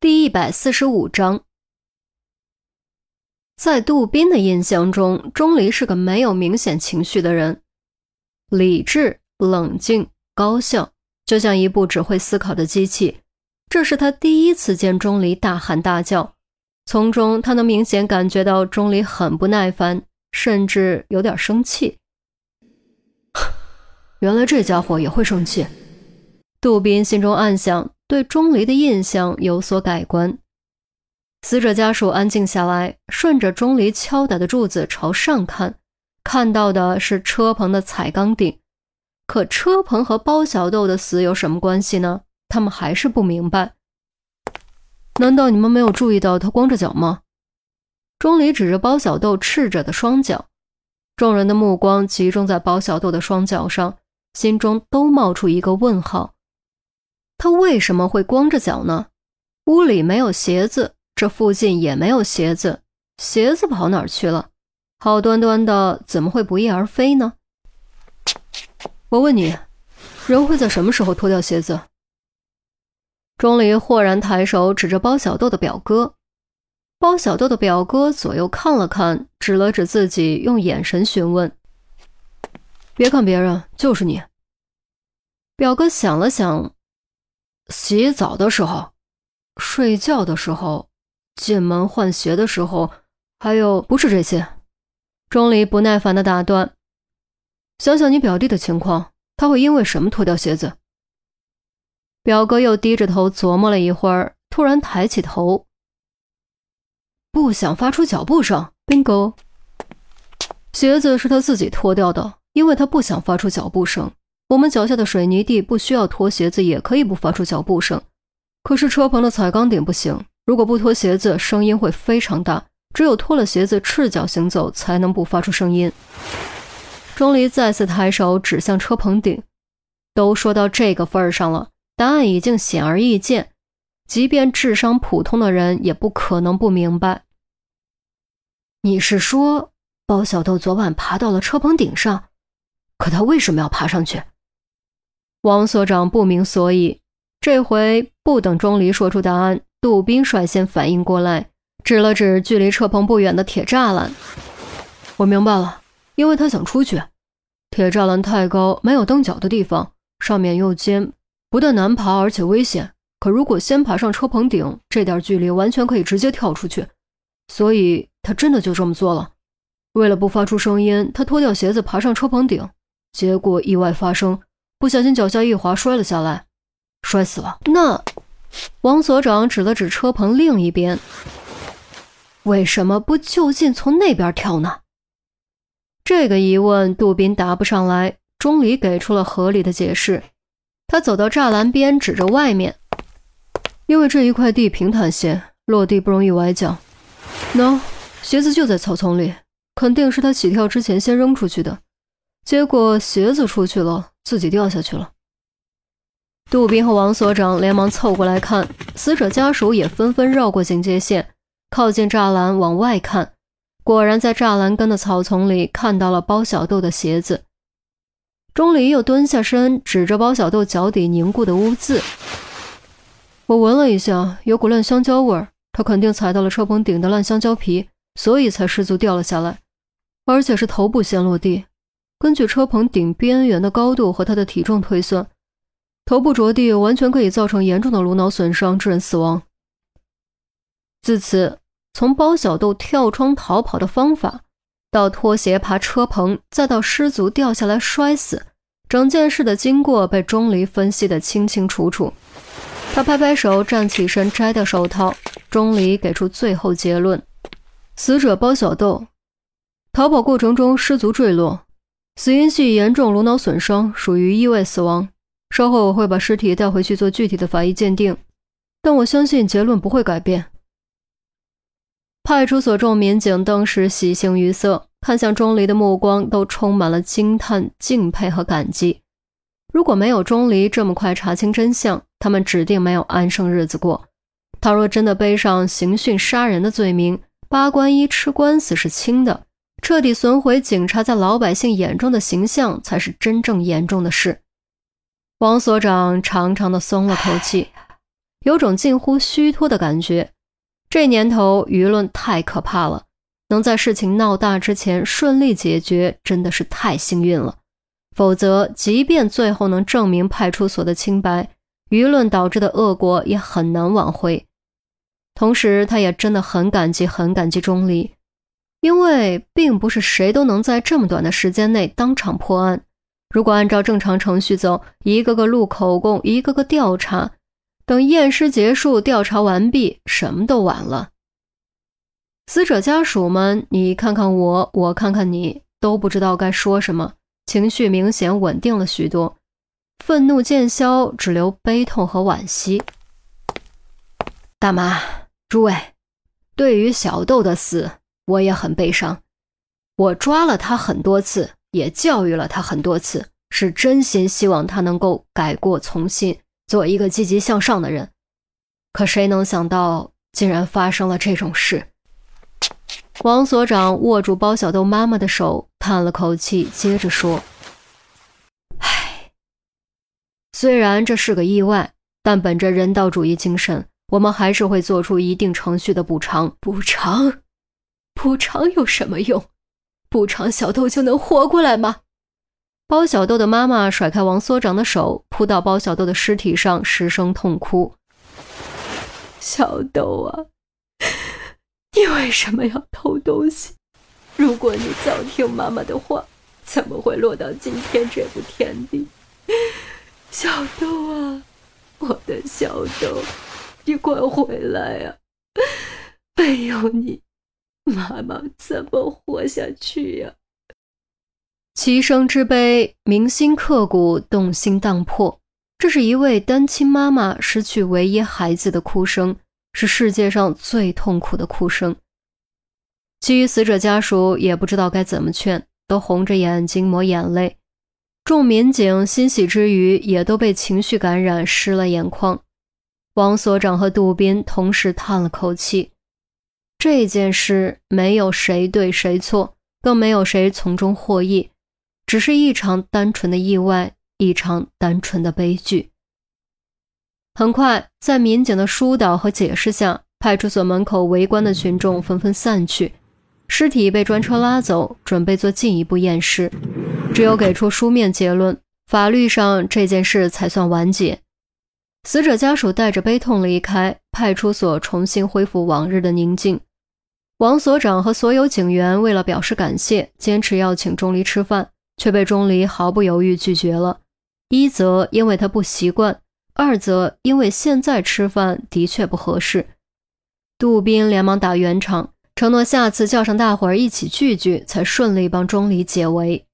第一百四十五章，在杜宾的印象中，钟离是个没有明显情绪的人，理智、冷静、高效，就像一部只会思考的机器。这是他第一次见钟离大喊大叫，从中他能明显感觉到钟离很不耐烦，甚至有点生气。原来这家伙也会生气，杜宾心中暗想。对钟离的印象有所改观，死者家属安静下来，顺着钟离敲打的柱子朝上看，看到的是车棚的彩钢顶。可车棚和包小豆的死有什么关系呢？他们还是不明白。难道你们没有注意到他光着脚吗？钟离指着包小豆赤着的双脚，众人的目光集中在包小豆的双脚上，心中都冒出一个问号。他为什么会光着脚呢？屋里没有鞋子，这附近也没有鞋子，鞋子跑哪儿去了？好端端的怎么会不翼而飞呢？我问你，人会在什么时候脱掉鞋子？钟离豁然抬手指着包小豆的表哥，包小豆的表哥左右看了看，指了指自己，用眼神询问：“别看别人，就是你。”表哥想了想。洗澡的时候，睡觉的时候，进门换鞋的时候，还有不是这些。钟离不耐烦的打断：“想想你表弟的情况，他会因为什么脱掉鞋子？”表哥又低着头琢磨了一会儿，突然抬起头：“不想发出脚步声。”bingo，鞋子是他自己脱掉的，因为他不想发出脚步声。我们脚下的水泥地不需要脱鞋子也可以不发出脚步声，可是车棚的彩钢顶不行。如果不脱鞋子，声音会非常大。只有脱了鞋子，赤脚行走才能不发出声音。钟离再次抬手指向车棚顶，都说到这个份儿上了，答案已经显而易见，即便智商普通的人也不可能不明白。你是说，包小豆昨晚爬到了车棚顶上？可他为什么要爬上去？王所长不明所以，这回不等钟离说出答案，杜宾率先反应过来，指了指距离车棚不远的铁栅栏。我明白了，因为他想出去。铁栅栏太高，没有蹬脚的地方，上面又尖，不但难爬，而且危险。可如果先爬上车棚顶，这点距离完全可以直接跳出去。所以他真的就这么做了。为了不发出声音，他脱掉鞋子爬上车棚顶，结果意外发生。不小心脚下一滑，摔了下来，摔死了。那，王所长指了指车棚另一边，为什么不就近从那边跳呢？这个疑问杜宾答不上来。钟离给出了合理的解释。他走到栅栏边，指着外面，因为这一块地平坦些，落地不容易崴脚。喏，鞋子就在草丛里，肯定是他起跳之前先扔出去的，结果鞋子出去了。自己掉下去了。杜宾和王所长连忙凑过来看，死者家属也纷纷绕过警戒线，靠近栅栏往外看。果然，在栅栏根的草丛里看到了包小豆的鞋子。钟离又蹲下身，指着包小豆脚底凝固的污渍：“我闻了一下，有股烂香蕉味儿。他肯定踩到了车棚顶的烂香蕉皮，所以才失足掉了下来，而且是头部先落地。”根据车棚顶边缘的高度和他的体重推算，头部着地完全可以造成严重的颅脑损伤，致人死亡。自此，从包小豆跳窗逃跑的方法，到脱鞋爬车棚，再到失足掉下来摔死，整件事的经过被钟离分析得清清楚楚。他拍拍手，站起身，摘掉手套。钟离给出最后结论：死者包小豆逃跑过程中失足坠落。死因系严重颅脑损伤，属于意外死亡。稍后我会把尸体带回去做具体的法医鉴定，但我相信结论不会改变。派出所众民警当时喜形于色，看向钟离的目光都充满了惊叹、敬佩和感激。如果没有钟离这么快查清真相，他们指定没有安生日子过。倘若真的背上刑讯杀人的罪名，八关一吃官司是轻的。彻底损毁警察在老百姓眼中的形象，才是真正严重的事。王所长长长的松了口气，有种近乎虚脱的感觉。这年头舆论太可怕了，能在事情闹大之前顺利解决，真的是太幸运了。否则，即便最后能证明派出所的清白，舆论导致的恶果也很难挽回。同时，他也真的很感激，很感激钟离，因为并不是谁都能在这么短的时间内当场破案。如果按照正常程序走，一个个录口供，一个个调查，等验尸结束，调查完毕，什么都晚了。死者家属们，你看看我，我看看你，都不知道该说什么，情绪明显稳定了许多，愤怒渐消，只留悲痛和惋惜。大妈。诸位，对于小豆的死，我也很悲伤。我抓了他很多次，也教育了他很多次，是真心希望他能够改过从新，做一个积极向上的人。可谁能想到，竟然发生了这种事？王所长握住包小豆妈妈的手，叹了口气，接着说：“唉，虽然这是个意外，但本着人道主义精神。”我们还是会做出一定程序的补偿。补偿，补偿有什么用？补偿小豆就能活过来吗？包小豆的妈妈甩开王所长的手，扑到包小豆的尸体上，失声痛哭：“小豆啊，你为什么要偷东西？如果你早听妈妈的话，怎么会落到今天这步田地？小豆啊，我的小豆。”你快回来呀！没有你，妈妈怎么活下去呀？齐声之悲，铭心刻骨，动心荡魄。这是一位单亲妈妈失去唯一孩子的哭声，是世界上最痛苦的哭声。其余死者家属也不知道该怎么劝，都红着眼睛抹眼泪。众民警欣喜之余，也都被情绪感染，湿了眼眶。王所长和杜斌同时叹了口气。这件事没有谁对谁错，更没有谁从中获益，只是一场单纯的意外，一场单纯的悲剧。很快，在民警的疏导和解释下，派出所门口围观的群众纷纷散去，尸体被专车拉走，准备做进一步验尸。只有给出书面结论，法律上这件事才算完结。死者家属带着悲痛离开派出所，重新恢复往日的宁静。王所长和所有警员为了表示感谢，坚持要请钟离吃饭，却被钟离毫不犹豫拒绝了。一则因为他不习惯，二则因为现在吃饭的确不合适。杜宾连忙打圆场，承诺下次叫上大伙儿一起聚聚，才顺利帮钟离解围。